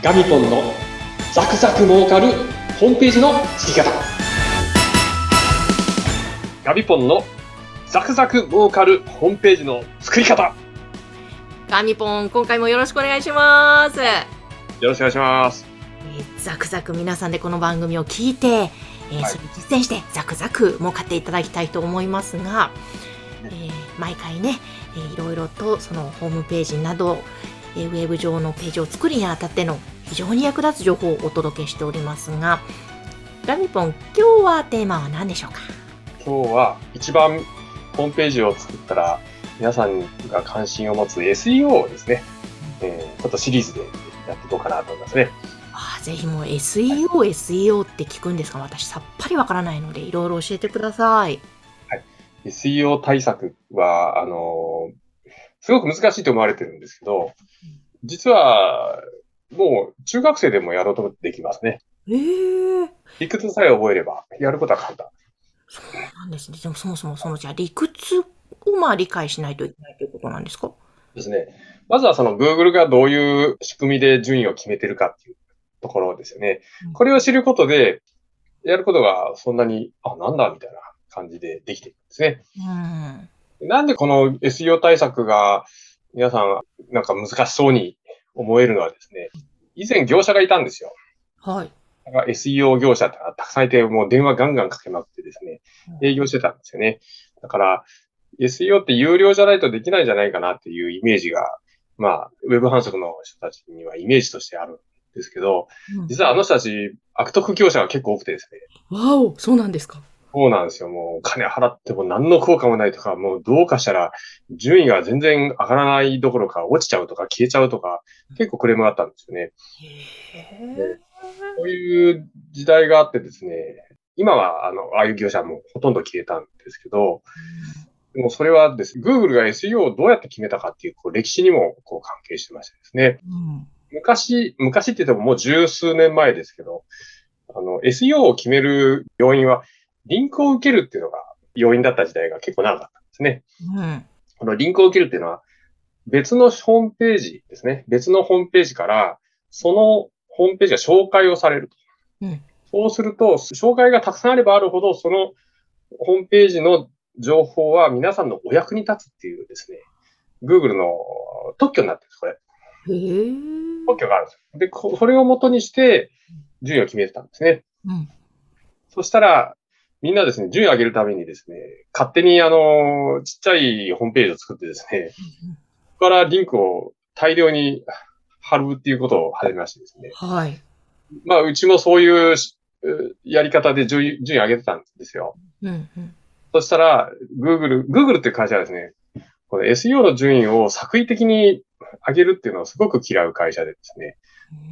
ガミポンのザクザク儲かるホームページの作り方。ガミポンのザクザク儲かるホームページの作り方。ガミポン、今回もよろしくお願いします。えよろしくお願いします。ーザクザク皆さんでこの番組を聞いて、えーはいそれに実践してザクザク儲かっていただきたいと思いますが、えー毎回ね、えーいろいろとそのホームページなど、えーウェブ上のページを作るにあたっての非常に役立つ情報をお届けしておりますが、ガミポン、今日はテーマは何でしょうか？今日は一番ホームページを作ったら皆さんが関心を持つ SEO をですね、えーちょっとシリーズでやっていこうかなと思いますね。あーぜひもう SEO、SEO って聞くんですが、私さっぱりわからないので、いろいろ教えてください。SEO 対策は、あのーすごく難しいと思われてるんですけど、実は、もう中学生でもやろうと思ってできますね。えー、理屈さえ覚えれば、やることは簡単。そうなんですね。でもそもそもその、じゃあ理屈をまあ理解しないといけないということなんですか？ですね。まずはその Google がどういう仕組みで順位を決めてるかっていうところですよねうん。これを知ることで、やることがそんなに、あ、なんだみたいな感じでできていくんですね。うん。なんでこの SEO 対策が皆さんなんか難しそうに思えるのはですね、以前業者がいたんですよ。はい。SEO 業者ってたくさんいて、もう電話ガンガンかけまくってですね、営業してたんですよね。だから、SEO って有料じゃないとできないんじゃないかなっていうイメージが、まあ、ウェブ反則の人たちにはイメージとしてあるんですけど、うん実はあの人たち、悪徳業者が結構多くてですね、わお、そうなんですか。そうなんですよ。もうお金払っても何の効果もないとか、もうどうかしたら順位が全然上がらないどころか落ちちゃうとか消えちゃうとか、結構クレームがあったんですよね。へこういう時代があってですね、今はあの、ああいう業者もほとんど消えたんですけど、でもそれはですね、Google が SEO をどうやって決めたかっていうこう歴史にもこう関係してましてですね、うん。昔、昔って言ってももう十数年前ですけど、あの、SEO を決める要因は、リンクを受けるっていうのが要因だった時代が結構長かったんですね。うん。このリンクを受けるっていうのは、別のホームページですね。別のホームページから、そのホームページが紹介をされると。うんそうすると、紹介がたくさんあればあるほど、そのホームページの情報は皆さんのお役に立つっていうですね、Google の特許になってるんです、これ。特許があるんですよ。で、こそれを元にして、順位を決めてたんですね。うん。そしたら、みんなですね、順位を上げるためにですね、勝手にあの、ちっちゃいホームページを作ってですね、そこからリンクを大量に貼るっていうことを始めましてですね。はい。まあ、うちもそういうやり方で順位順位上げてたんですよ。うん。うん。そしたら、Google、Google っていう会社はですね、この SEO の順位を作為的に上げるっていうのをすごく嫌う会社でですね、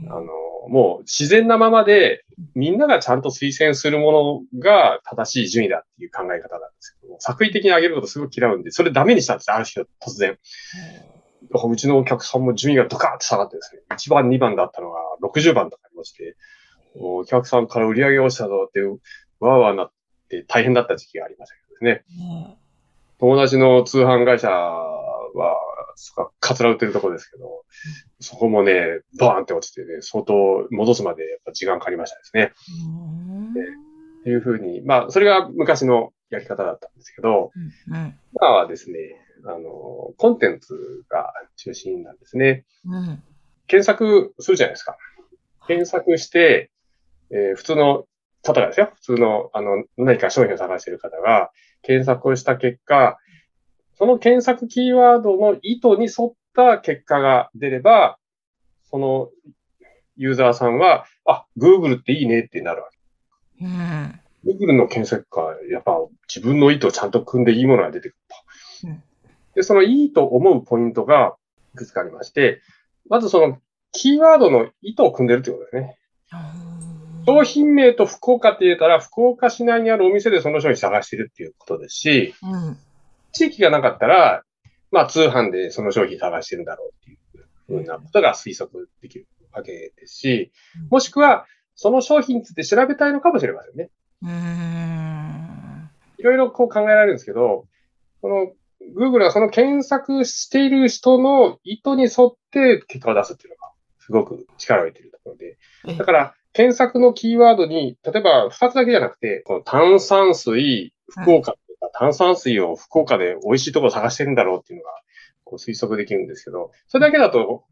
あの、もう自然なままで、みんながちゃんと推薦するものが正しい順位だっていう考え方なんですけども、作為的に上げることすごく嫌うんで、それダメにしたんですよ、ある日突然。うちのお客さんも順位がドカーって下がってですね、1番、2番だったのが60番とかありまして、お客さんから売り上げ落ちたぞって、わーわーなって大変だった時期がありましたけど。ね友達の通販会社は、そこはカツラ売ってるとこですけど、そこもね、バーンって落ちてね、相当戻すまでやっぱ時間かかりましたですね。うん。っていうふうに、まあ、それが昔のやり方だったんですけど、うん。今はですね、あの、コンテンツが中心なんですね。うん。検索するじゃないですか。検索して、えー普通の方がですよ。普通の、あの、何か商品を探している方が、検索をした結果、その検索キーワードの意図に沿った結果が出れば、そのユーザーさんは、あ、Google っていいねってなるわうん。け。Google の検索が、やっぱ自分の意図をちゃんと組んでいいものが出てくると。うんで、そのいいと思うポイントがいくつかありまして、まずそのキーワードの意図を組んでるってことですね。商品名と福岡って言えたら、福岡市内にあるお店でその商品探してるっていうことですし、うん。地域がなかったら、まあ通販でその商品探してるんだろうっていうふうなことが推測できるわけですし、もしくは、その商品について調べたいのかもしれませんね。うん。いろいろこう考えられるんですけど、この Google はその検索している人の意図に沿って結果を出すっていうのが、すごく力を入れているとのでえ、だから、検索のキーワードに、例えば2つだけじゃなくて、この炭酸水、福岡炭酸水を福岡で美味しいところ探してるんだろうっていうのが、こう推測できるんですけど、それだけだと、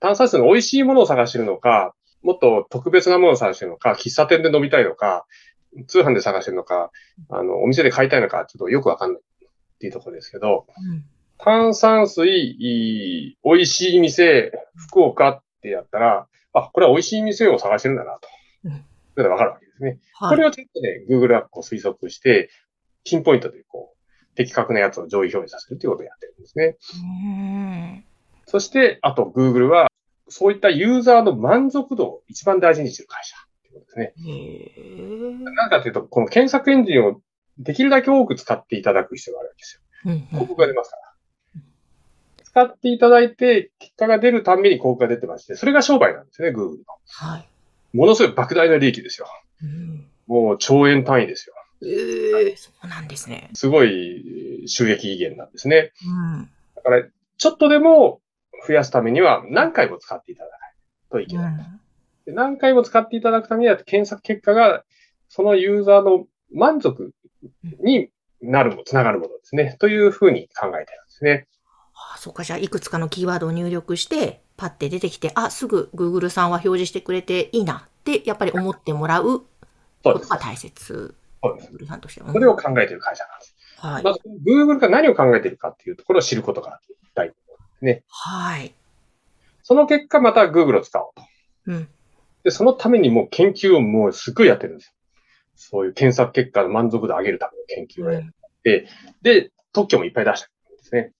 炭酸水の美味しいものを探してるのか、もっと特別なものを探してるのか、喫茶店で飲みたいのか、通販で探してるのか、あの、お店で買いたいのか、ちょっとよくわかんないっていうところですけど、うん炭酸水、美味しい店、福岡ってやったら、あ、これは美味しい店を探してるんだなと。うんそれでわかるわけですね。はい。これをちょっとね、Google はこう推測して、ピンポイントでこう、的確なやつを上位表示させるっていうことをやってるんですね。うんそして、あと Google は、そういったユーザーの満足度を一番大事にしている会社っていうことですね。なぜかというと、この検索エンジンをできるだけ多く使っていただく必要があるわけですよ。広告が出ますから。使っていただいて、結果が出るたんびに広告が出てまして、それが商売なんですね、Google の。はい。ものすごい莫大な利益ですよ。うんもう兆円単位ですよ。ええそうなんですね。すごい収益源なんですね。うん。だから、ちょっとでも増やすためには何回も使っていただかないといけない。で何回も使っていただくためには検索結果がそのユーザーの満足になるもの、つながるものですね。というふうに考えてるんですね。あそうか、じゃあ、いくつかのキーワードを入力して、パッて出てきて、あ、すぐ Google さんは表示してくれていいなって、やっぱり思ってもらう。ことが大切。そうです。Google さんとしては。それを考えている会社なんです。はい。まず、Google が何を考えているかっていうところを知ることが大事。はい。その結果、また Google を使おうと。うん。で、そのためにもう研究をもうすっごいやってるんですよ。そういう検索結果の満足度を上げるための研究をやる。で、特許もいっぱい出してるんですね。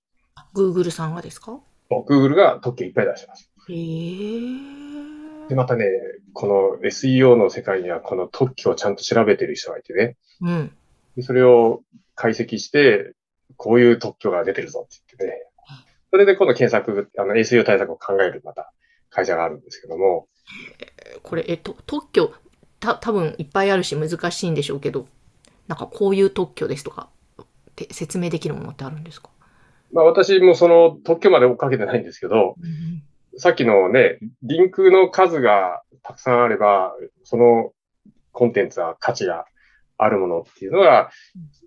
Google さんがですか？Google が特許いっぱい出してます。へえ。で、またね、この SEO の世界にはこの特許をちゃんと調べてる人がいてね。うん。でそれを解析して、こういう特許が出てるぞって言ってね。それで今度検索、あの SEO 対策を考えるまた会社があるんですけども、これ、えっと、特許、た、多分いっぱいあるし難しいんでしょうけど、なんかこういう特許ですとか、って説明できるものってあるんですか？まあ私もその特許まで追っかけてないんですけど、うん。さっきのね、リンクの数がたくさんあれば、そのコンテンツは価値があるものっていうのが、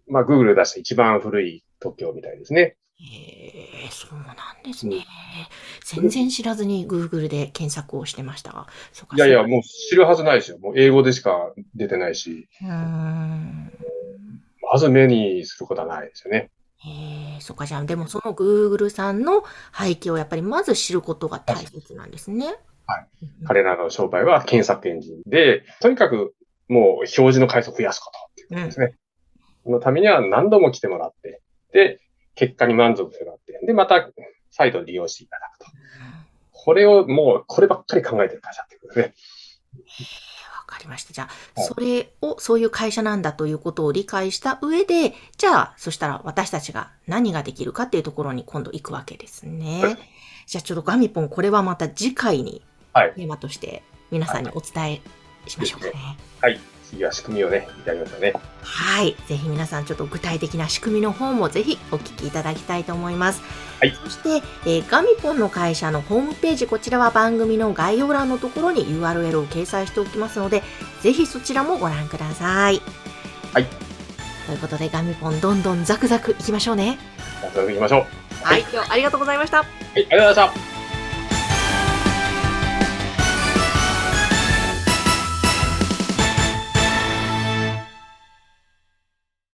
まあ Google 出した一番古い特許みたいですね。へえ、そうなんですね。全然知らずに Google で検索をしてましたが。いやいや、もう知るはずないですよ。もう英語でしか出てないし、うーん。まず目にすることはないですよね。へえ、そうか、じゃあ、でもその Google さんの背景をやっぱりまず知ることが大切なんですね。はいうん。彼らの商売は検索エンジンで、とにかくもう表示の回数を増やすことっていうことですね。そのためには何度も来てもらって、で、結果に満足してもらって、で、また再度利用していただくと。これをもう、こればっかり考えてる会社っていうことですね。わかりました。じゃあ、はいそれを、そういう会社なんだということを理解した上で、じゃあ、そしたら私たちが何ができるかっていうところに今度行くわけですね。はいじゃあ、ちょっとガミポン、これはまた次回にはいテーマとして皆さんにお伝えしましょうかね。はい。次は仕組みをね、やりましょうね。はい。ぜひ皆さんちょっと具体的な仕組みの方もぜひお聞きいただきたいと思います。はいそして、えーガミポンの会社のホームページ、こちらは番組の概要欄のところに URL を掲載しておきますので、ぜひそちらもご覧ください。はい。ということで、ガミポンどんどんザクザクいきましょうね。じゃあ、それで行きましょう。はい。今日ありがとうございました。はい、ありがとうございました。